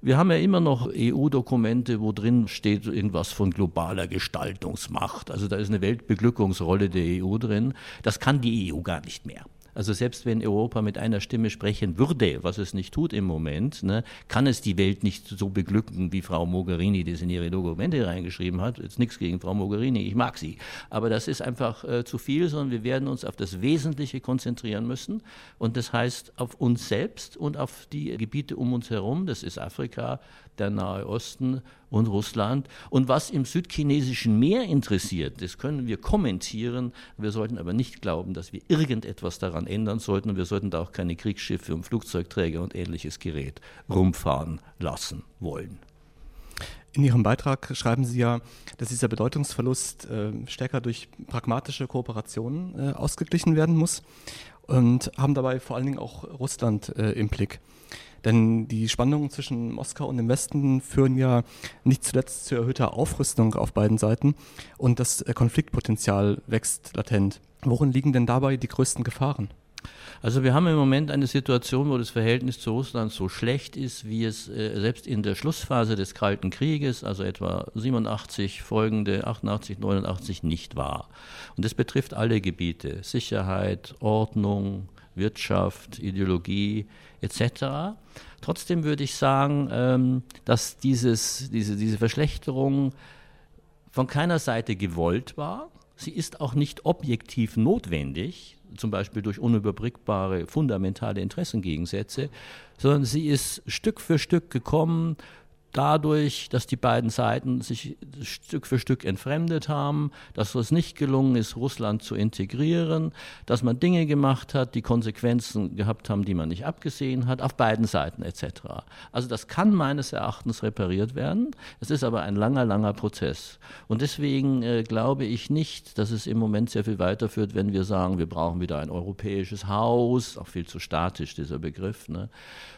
[SPEAKER 6] Wir haben ja immer noch EU-Dokumente, wo drin steht irgendwas von globaler Gestaltungsmacht. Also da ist eine Weltbeglückungsrolle der EU drin. Das kann die EU gar nicht mehr. Also selbst wenn Europa mit einer Stimme sprechen würde, was es nicht tut im Moment, ne, kann es die Welt nicht so beglücken, wie Frau Mogherini das in ihre Dokumente reingeschrieben hat. Jetzt nichts gegen Frau Mogherini, ich mag sie. Aber das ist einfach äh, zu viel, sondern wir werden uns auf das Wesentliche konzentrieren müssen. Und das heißt auf uns selbst und auf die Gebiete um uns herum. Das ist Afrika, der Nahe Osten und Russland. Und was im südchinesischen Meer interessiert, das können wir kommentieren. Wir sollten aber nicht glauben, dass wir irgendetwas daran ändern sollten. Und wir sollten da auch keine Kriegsschiffe und Flugzeugträger und ähnliches Gerät rumfahren lassen wollen.
[SPEAKER 3] In Ihrem Beitrag schreiben Sie ja, dass dieser Bedeutungsverlust äh, stärker durch pragmatische Kooperationen äh, ausgeglichen werden muss und haben dabei vor allen Dingen auch Russland äh, im Blick. Denn die Spannungen zwischen Moskau und dem Westen führen ja nicht zuletzt zu erhöhter Aufrüstung auf beiden Seiten und das äh, Konfliktpotenzial wächst latent. Worin liegen denn dabei die größten Gefahren?
[SPEAKER 6] Also wir haben im Moment eine Situation, wo das Verhältnis zu Russland so schlecht ist, wie es äh, selbst in der Schlussphase des Kalten Krieges, also etwa 87 folgende, 88, 89 nicht war. Und das betrifft alle Gebiete, Sicherheit, Ordnung, Wirtschaft, Ideologie etc. Trotzdem würde ich sagen, ähm, dass dieses, diese, diese Verschlechterung von keiner Seite gewollt war. Sie ist auch nicht objektiv notwendig, zum Beispiel durch unüberbrückbare fundamentale Interessengegensätze, sondern sie ist Stück für Stück gekommen dadurch, dass die beiden Seiten sich Stück für Stück entfremdet haben, dass es nicht gelungen ist, Russland zu integrieren, dass man Dinge gemacht hat, die Konsequenzen gehabt haben, die man nicht abgesehen hat, auf beiden Seiten etc. Also das kann meines Erachtens repariert werden. Es ist aber ein langer, langer Prozess. Und deswegen äh, glaube ich nicht, dass es im Moment sehr viel weiterführt, wenn wir sagen, wir brauchen wieder ein europäisches Haus, auch viel zu statisch dieser Begriff, ne?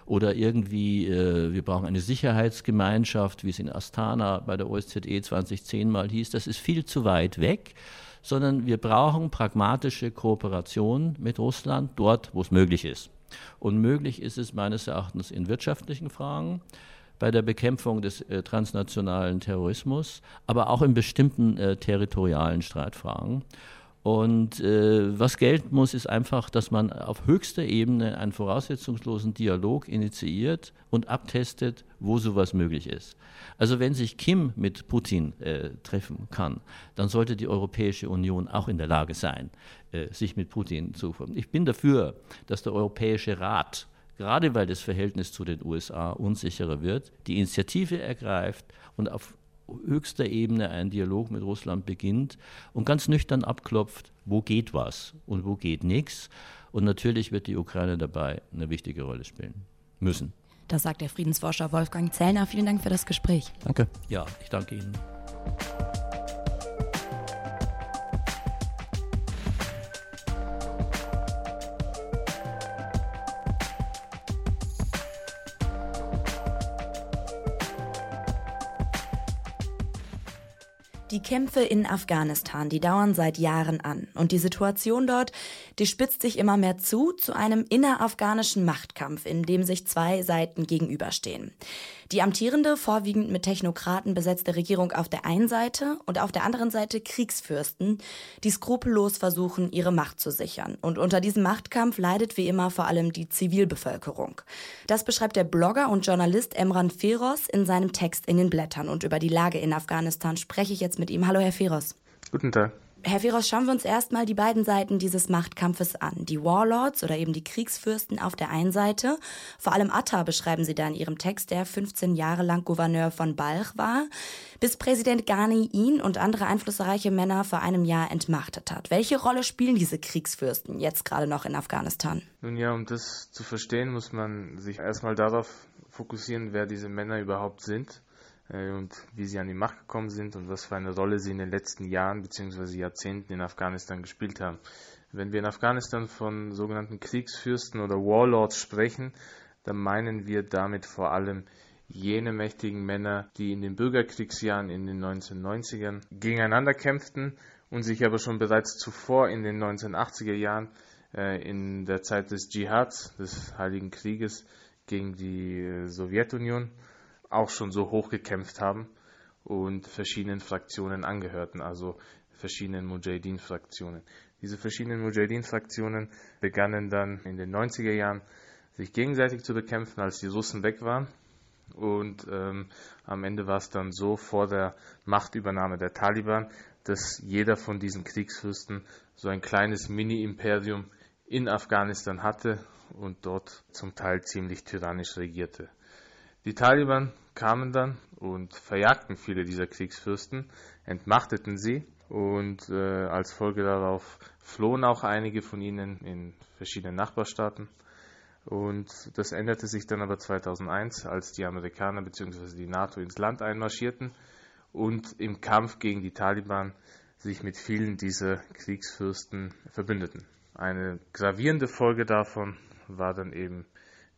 [SPEAKER 6] Oder irgendwie, äh, wir brauchen eine Sicherheitsgemeinschaft, Gemeinschaft, wie es in Astana bei der OSZE 2010 mal hieß, das ist viel zu weit weg, sondern wir brauchen pragmatische Kooperation mit Russland dort, wo es möglich ist. Und möglich ist es meines Erachtens in wirtschaftlichen Fragen, bei der Bekämpfung des äh, transnationalen Terrorismus, aber auch in bestimmten äh, territorialen Streitfragen. Und äh, was gelten muss, ist einfach, dass man auf höchster Ebene einen voraussetzungslosen Dialog initiiert und abtestet, wo sowas möglich ist. Also wenn sich Kim mit Putin äh, treffen kann, dann sollte die Europäische Union auch in der Lage sein, äh, sich mit Putin zu. Ich bin dafür, dass der Europäische Rat gerade weil das Verhältnis zu den USA unsicherer wird, die Initiative ergreift und auf höchster Ebene ein Dialog mit Russland beginnt und ganz nüchtern abklopft, wo geht was und wo geht nichts. Und natürlich wird die Ukraine dabei eine wichtige Rolle spielen müssen.
[SPEAKER 2] Das sagt der Friedensforscher Wolfgang Zellner. Vielen Dank für das Gespräch.
[SPEAKER 3] Danke.
[SPEAKER 6] Ja, ich danke Ihnen.
[SPEAKER 2] Die Kämpfe in Afghanistan, die dauern seit Jahren an. Und die Situation dort, die spitzt sich immer mehr zu, zu einem innerafghanischen Machtkampf, in dem sich zwei Seiten gegenüberstehen. Die amtierende, vorwiegend mit Technokraten besetzte Regierung auf der einen Seite und auf der anderen Seite Kriegsfürsten, die skrupellos versuchen, ihre Macht zu sichern. Und unter diesem Machtkampf leidet wie immer vor allem die Zivilbevölkerung. Das beschreibt der Blogger und Journalist Emran Feroz in seinem Text in den Blättern. Und über die Lage in Afghanistan spreche ich jetzt mit ihm. Hallo, Herr Feroz.
[SPEAKER 7] Guten Tag.
[SPEAKER 2] Herr Firos, schauen wir uns erstmal die beiden Seiten dieses Machtkampfes an. Die Warlords oder eben die Kriegsfürsten auf der einen Seite. Vor allem Atta beschreiben Sie da in Ihrem Text, der 15 Jahre lang Gouverneur von Balch war, bis Präsident Ghani ihn und andere einflussreiche Männer vor einem Jahr entmachtet hat. Welche Rolle spielen diese Kriegsfürsten jetzt gerade noch in Afghanistan?
[SPEAKER 7] Nun ja, um das zu verstehen, muss man sich erstmal darauf fokussieren, wer diese Männer überhaupt sind. Äh, und wie sie an die Macht gekommen sind und was für eine Rolle sie in den letzten Jahren bzw. Jahrzehnten in Afghanistan gespielt haben. Wenn wir in Afghanistan von sogenannten Kriegsfürsten oder Warlords sprechen, dann meinen wir damit vor allem jene mächtigen Männer, die in den Bürgerkriegsjahren in den 1990ern gegeneinander kämpften und sich aber schon bereits zuvor in den 1980er Jahren äh, in der Zeit des Dschihads, des Heiligen Krieges gegen die äh, Sowjetunion, auch schon so hoch gekämpft haben und verschiedenen Fraktionen angehörten, also verschiedenen Mujahideen-Fraktionen. Diese verschiedenen Mujahideen-Fraktionen begannen dann in den 90er Jahren sich gegenseitig zu bekämpfen, als die Russen weg waren. Und ähm, am Ende war es dann so vor der Machtübernahme der Taliban, dass jeder von diesen Kriegsfürsten so ein kleines Mini-Imperium in Afghanistan hatte und dort zum Teil ziemlich tyrannisch regierte. Die Taliban kamen dann und verjagten viele dieser Kriegsfürsten, entmachteten sie und äh, als Folge darauf flohen auch einige von ihnen in verschiedene Nachbarstaaten. Und das änderte sich dann aber 2001, als die Amerikaner bzw. die NATO ins Land einmarschierten und im Kampf gegen die Taliban sich mit vielen dieser Kriegsfürsten verbündeten. Eine gravierende Folge davon war dann eben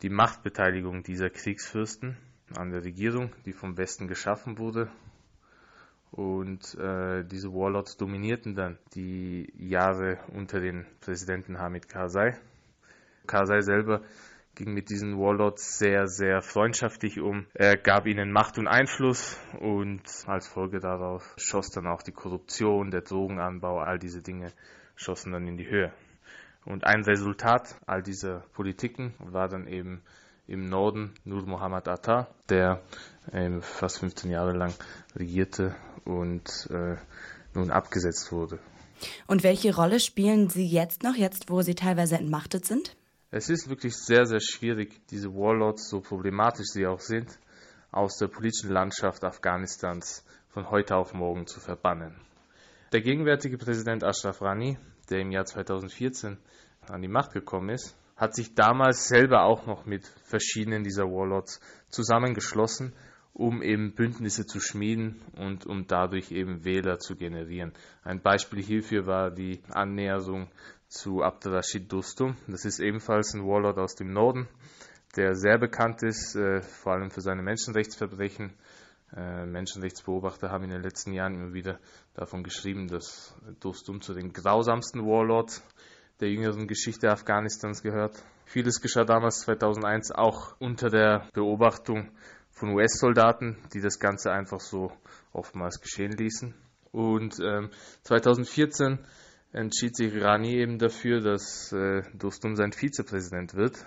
[SPEAKER 7] die Machtbeteiligung dieser Kriegsfürsten an der Regierung, die vom Westen geschaffen wurde. Und äh, diese Warlords dominierten dann die Jahre unter den Präsidenten Hamid Karzai. Karzai selber ging mit diesen Warlords sehr, sehr freundschaftlich um. Er gab ihnen Macht und Einfluss und als Folge darauf schoss dann auch die Korruption, der Drogenanbau, all diese Dinge schossen dann in die Höhe. Und ein Resultat all dieser Politiken war dann eben im Norden Nur Muhammad Atta, der ähm, fast 15 Jahre lang regierte und äh, nun abgesetzt wurde.
[SPEAKER 2] Und welche Rolle spielen Sie jetzt noch, jetzt wo Sie teilweise entmachtet sind?
[SPEAKER 7] Es ist wirklich sehr, sehr schwierig, diese Warlords, so problematisch sie auch sind, aus der politischen Landschaft Afghanistans von heute auf morgen zu verbannen. Der gegenwärtige Präsident Ashraf Rani, der im Jahr 2014 an die Macht gekommen ist, hat sich damals selber auch noch mit verschiedenen dieser Warlords zusammengeschlossen, um eben Bündnisse zu schmieden und um dadurch eben Wähler zu generieren. Ein Beispiel hierfür war die Annäherung zu Abdelrashid Dostum. Das ist ebenfalls ein Warlord aus dem Norden, der sehr bekannt ist, äh, vor allem für seine Menschenrechtsverbrechen. Äh, Menschenrechtsbeobachter haben in den letzten Jahren immer wieder davon geschrieben, dass Dostum zu den grausamsten Warlords der jüngeren Geschichte Afghanistans gehört. Vieles geschah damals 2001 auch unter der Beobachtung von US-Soldaten, die das Ganze einfach so oftmals geschehen ließen. Und ähm, 2014 entschied sich Rani eben dafür, dass äh, Dostum sein Vizepräsident wird.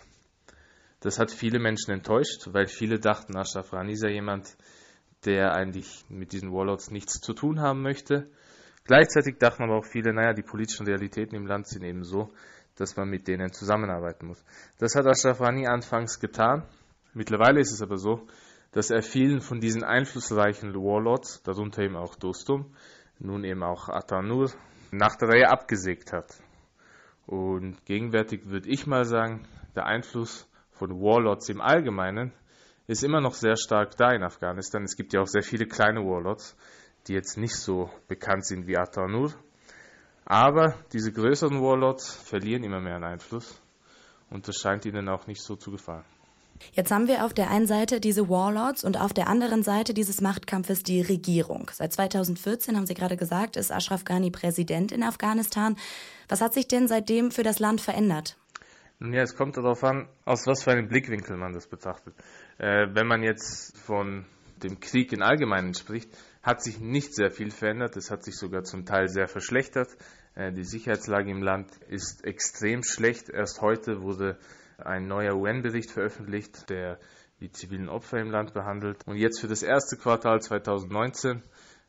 [SPEAKER 7] Das hat viele Menschen enttäuscht, weil viele dachten, Ashraf Rani sei jemand, der eigentlich mit diesen Warlords nichts zu tun haben möchte. Gleichzeitig dachten aber auch viele, naja, die politischen Realitäten im Land sind eben so, dass man mit denen zusammenarbeiten muss. Das hat Ashraf Rani anfangs getan. Mittlerweile ist es aber so, dass er vielen von diesen einflussreichen Warlords, darunter eben auch Dostum, nun eben auch Atanur, nach der Reihe abgesägt hat. Und gegenwärtig würde ich mal sagen, der Einfluss von Warlords im Allgemeinen ist immer noch sehr stark da in Afghanistan. Es gibt ja auch sehr viele kleine Warlords, die jetzt nicht so bekannt sind wie Atanur. Aber diese größeren Warlords verlieren immer mehr an Einfluss und das scheint ihnen auch nicht so zu gefallen.
[SPEAKER 2] Jetzt haben wir auf der einen Seite diese Warlords und auf der anderen Seite dieses Machtkampfes die Regierung. Seit 2014, haben Sie gerade gesagt, ist Ashraf Ghani Präsident in Afghanistan. Was hat sich denn seitdem für das Land verändert?
[SPEAKER 7] Ja, es kommt darauf an, aus was für einem Blickwinkel man das betrachtet. Äh, wenn man jetzt von dem Krieg in Allgemeinen spricht, hat sich nicht sehr viel verändert. Es hat sich sogar zum Teil sehr verschlechtert. Äh, die Sicherheitslage im Land ist extrem schlecht. Erst heute wurde ein neuer UN-Bericht veröffentlicht, der die zivilen Opfer im Land behandelt. Und jetzt für das erste Quartal 2019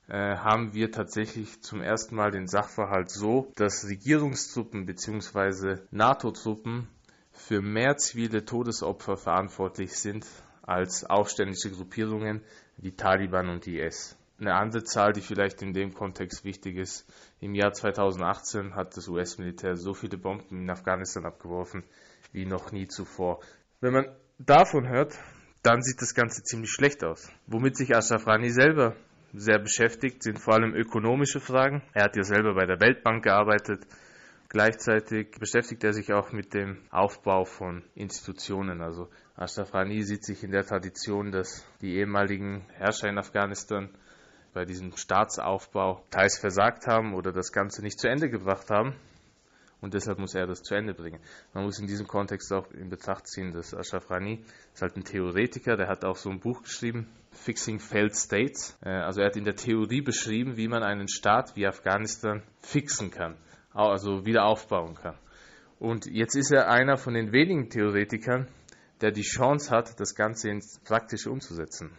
[SPEAKER 7] äh, haben wir tatsächlich zum ersten Mal den Sachverhalt so, dass Regierungstruppen bzw. NATO-Truppen für mehr zivile Todesopfer verantwortlich sind als aufständische Gruppierungen wie Taliban und IS. Eine andere Zahl, die vielleicht in dem Kontext wichtig ist, im Jahr 2018 hat das US-Militär so viele Bomben in Afghanistan abgeworfen wie noch nie zuvor. Wenn man davon hört, dann sieht das Ganze ziemlich schlecht aus. Womit sich Ashraf Rani selber sehr beschäftigt, sind vor allem ökonomische Fragen. Er hat ja selber bei der Weltbank gearbeitet. Gleichzeitig beschäftigt er sich auch mit dem Aufbau von Institutionen. Also Ashraf Rani sieht sich in der Tradition, dass die ehemaligen Herrscher in Afghanistan bei diesem Staatsaufbau teils versagt haben oder das Ganze nicht zu Ende gebracht haben und deshalb muss er das zu Ende bringen. Man muss in diesem Kontext auch in Betracht ziehen, dass Ashraf Rani ist halt ein Theoretiker, der hat auch so ein Buch geschrieben, Fixing Failed States. Äh, also er hat in der Theorie beschrieben, wie man einen Staat wie Afghanistan fixen kann. Also wieder aufbauen kann. Und jetzt ist er einer von den wenigen Theoretikern, der die Chance hat, das Ganze ins Praktische umzusetzen.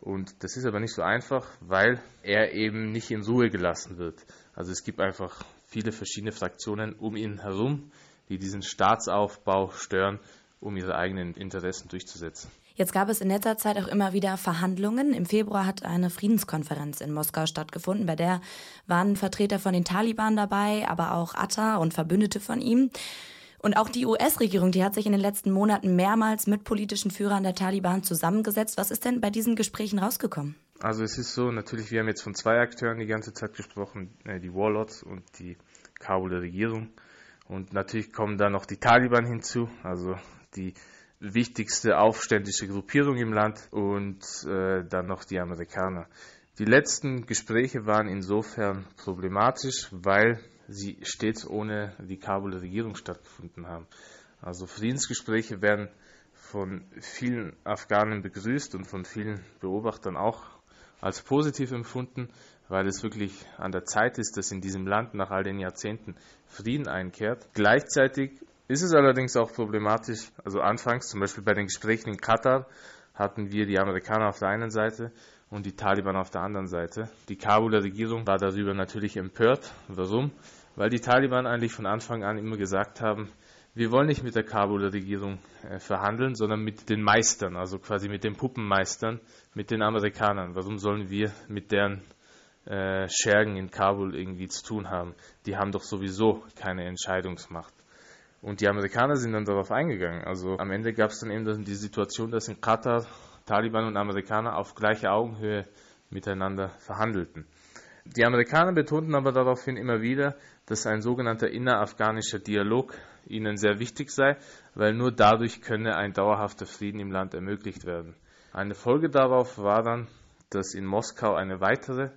[SPEAKER 7] Und das ist aber nicht so einfach, weil er eben nicht in Ruhe gelassen wird. Also es gibt einfach viele verschiedene Fraktionen um ihn herum, die diesen Staatsaufbau stören, um ihre eigenen Interessen durchzusetzen.
[SPEAKER 2] Jetzt gab es in letzter Zeit auch immer wieder Verhandlungen. Im Februar hat eine Friedenskonferenz in Moskau stattgefunden. Bei der waren Vertreter von den Taliban dabei, aber auch Atta und Verbündete von ihm. Und auch die US-Regierung, die hat sich in den letzten Monaten mehrmals mit politischen Führern der Taliban zusammengesetzt. Was ist denn bei diesen Gesprächen rausgekommen?
[SPEAKER 7] Also es ist so, natürlich, wir haben jetzt von zwei Akteuren die ganze Zeit gesprochen, äh, die Warlords und die Kabuler Regierung. Und natürlich kommen da noch die Taliban hinzu, also die wichtigste aufständische Gruppierung im Land und äh, dann noch die Amerikaner. Die letzten Gespräche waren insofern problematisch, weil sie stets ohne die Kabuler Regierung stattgefunden haben. Also Friedensgespräche werden von vielen Afghanen begrüßt und von vielen Beobachtern auch als positiv empfunden, weil es wirklich an der Zeit ist, dass in diesem Land nach all den Jahrzehnten Frieden einkehrt. Gleichzeitig ist es allerdings auch problematisch, also anfangs zum Beispiel bei den Gesprächen in Katar hatten wir die Amerikaner auf der einen Seite und die Taliban auf der anderen Seite. Die Kabuler Regierung war darüber natürlich empört. Warum? Weil die Taliban eigentlich von Anfang an immer gesagt haben, wir wollen nicht mit der Kabuler Regierung äh, verhandeln, sondern mit den Meistern, also quasi mit den Puppenmeistern, mit den Amerikanern. Warum sollen wir mit deren äh, Schergen in Kabul irgendwie zu tun haben? Die haben doch sowieso keine Entscheidungsmacht. Und die Amerikaner sind dann darauf eingegangen. Also am Ende gab es dann eben die Situation, dass in Katar Taliban und Amerikaner auf gleicher Augenhöhe miteinander verhandelten. Die Amerikaner betonten aber daraufhin immer wieder, dass ein sogenannter innerafghanischer Dialog ihnen sehr wichtig sei, weil nur dadurch könne ein dauerhafter Frieden im Land ermöglicht werden. Eine Folge darauf war dann, dass in Moskau eine weitere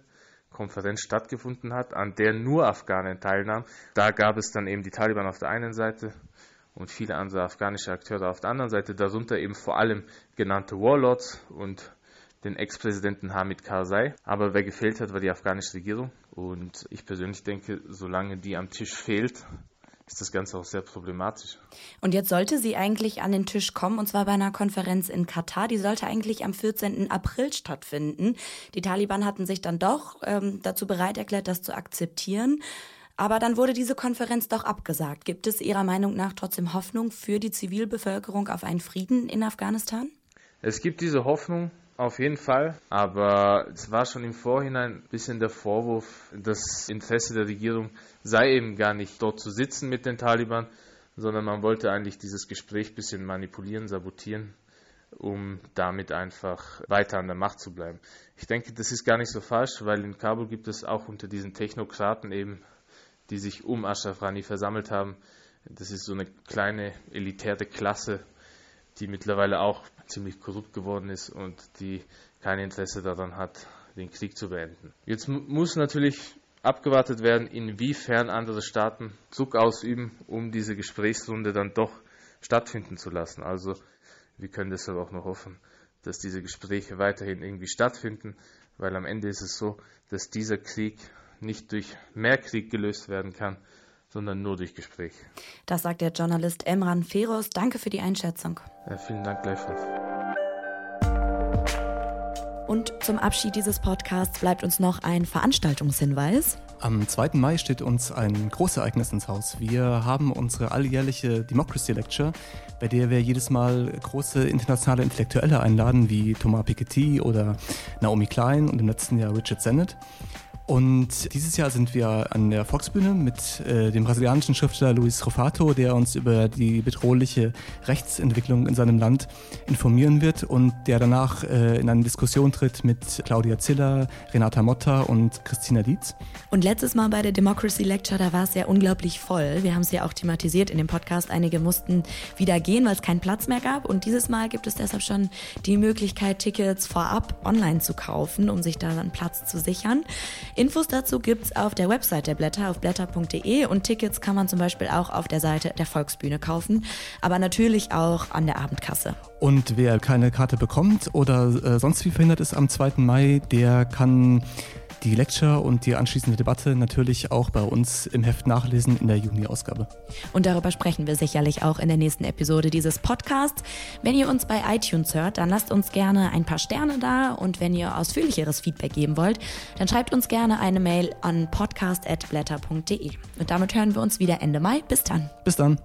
[SPEAKER 7] Konferenz stattgefunden hat, an der nur Afghanen teilnahmen. Da gab es dann eben die Taliban auf der einen Seite und viele andere afghanische Akteure auf der anderen Seite, darunter eben vor allem genannte Warlords und den Ex-Präsidenten Hamid Karzai. Aber wer gefehlt hat, war die afghanische Regierung. Und ich persönlich denke, solange die am Tisch fehlt, ist das Ganze auch sehr problematisch.
[SPEAKER 2] Und jetzt sollte sie eigentlich an den Tisch kommen, und zwar bei einer Konferenz in Katar. Die sollte eigentlich am 14. April stattfinden. Die Taliban hatten sich dann doch ähm, dazu bereit erklärt, das zu akzeptieren. Aber dann wurde diese Konferenz doch abgesagt. Gibt es Ihrer Meinung nach trotzdem Hoffnung für die Zivilbevölkerung auf einen Frieden in Afghanistan?
[SPEAKER 7] Es gibt diese Hoffnung, auf jeden Fall, aber es war schon im Vorhinein ein bisschen der Vorwurf, das Interesse der Regierung sei eben gar nicht dort zu sitzen mit den Taliban, sondern man wollte eigentlich dieses Gespräch ein bisschen manipulieren, sabotieren, um damit einfach weiter an der Macht zu bleiben. Ich denke, das ist gar nicht so falsch, weil in Kabul gibt es auch unter diesen Technokraten eben, die sich um Ashraf Rani versammelt haben, das ist so eine kleine elitäre Klasse, die mittlerweile auch ziemlich korrupt geworden ist und die kein Interesse daran hat, den Krieg zu beenden. Jetzt muss natürlich abgewartet werden, inwiefern andere Staaten Druck ausüben, um diese Gesprächsrunde dann doch stattfinden zu lassen. Also wir können deshalb auch noch hoffen, dass diese Gespräche weiterhin irgendwie stattfinden, weil am Ende ist es so, dass dieser Krieg nicht durch mehr Krieg gelöst werden kann, sondern nur durch Gespräch.
[SPEAKER 2] Das sagt der Journalist Emran Feroz. Danke für die Einschätzung.
[SPEAKER 7] Ja, vielen Dank gleichfalls.
[SPEAKER 2] Und zum Abschied dieses Podcasts bleibt uns noch ein Veranstaltungshinweis.
[SPEAKER 3] Am 2. Mai steht uns ein Großereignis ins Haus. Wir haben unsere alljährliche Democracy Lecture, bei der wir jedes Mal große internationale Intellektuelle einladen, wie Thomas Piketty oder Naomi Klein und im letzten Jahr Richard Sennett. Und dieses Jahr sind wir an der Volksbühne mit äh, dem brasilianischen Schriftsteller Luis Rofato, der uns über die bedrohliche Rechtsentwicklung in seinem Land informieren wird und der danach äh, in eine Diskussion tritt mit Claudia Ziller, Renata Motta und Christina Dietz.
[SPEAKER 2] Und letztes Mal bei der Democracy Lecture, da war es ja unglaublich voll. Wir haben es ja auch thematisiert in dem Podcast. Einige mussten wieder gehen, weil es keinen Platz mehr gab. Und dieses Mal gibt es deshalb schon die Möglichkeit, Tickets vorab online zu kaufen, um sich da einen Platz zu sichern. Infos dazu gibt es auf der Website der Blätter auf blätter.de und Tickets kann man zum Beispiel auch auf der Seite der Volksbühne kaufen, aber natürlich auch an der Abendkasse.
[SPEAKER 3] Und wer keine Karte bekommt oder äh, sonst wie verhindert ist am 2. Mai, der kann die Lecture und die anschließende Debatte natürlich auch bei uns im Heft nachlesen in der Juni-Ausgabe.
[SPEAKER 2] Und darüber sprechen wir sicherlich auch in der nächsten Episode dieses Podcasts. Wenn ihr uns bei iTunes hört, dann lasst uns gerne ein paar Sterne da und wenn ihr ausführlicheres Feedback geben wollt, dann schreibt uns gerne eine Mail an podcast.blätter.de. Und damit hören wir uns wieder Ende Mai. Bis dann.
[SPEAKER 3] Bis dann.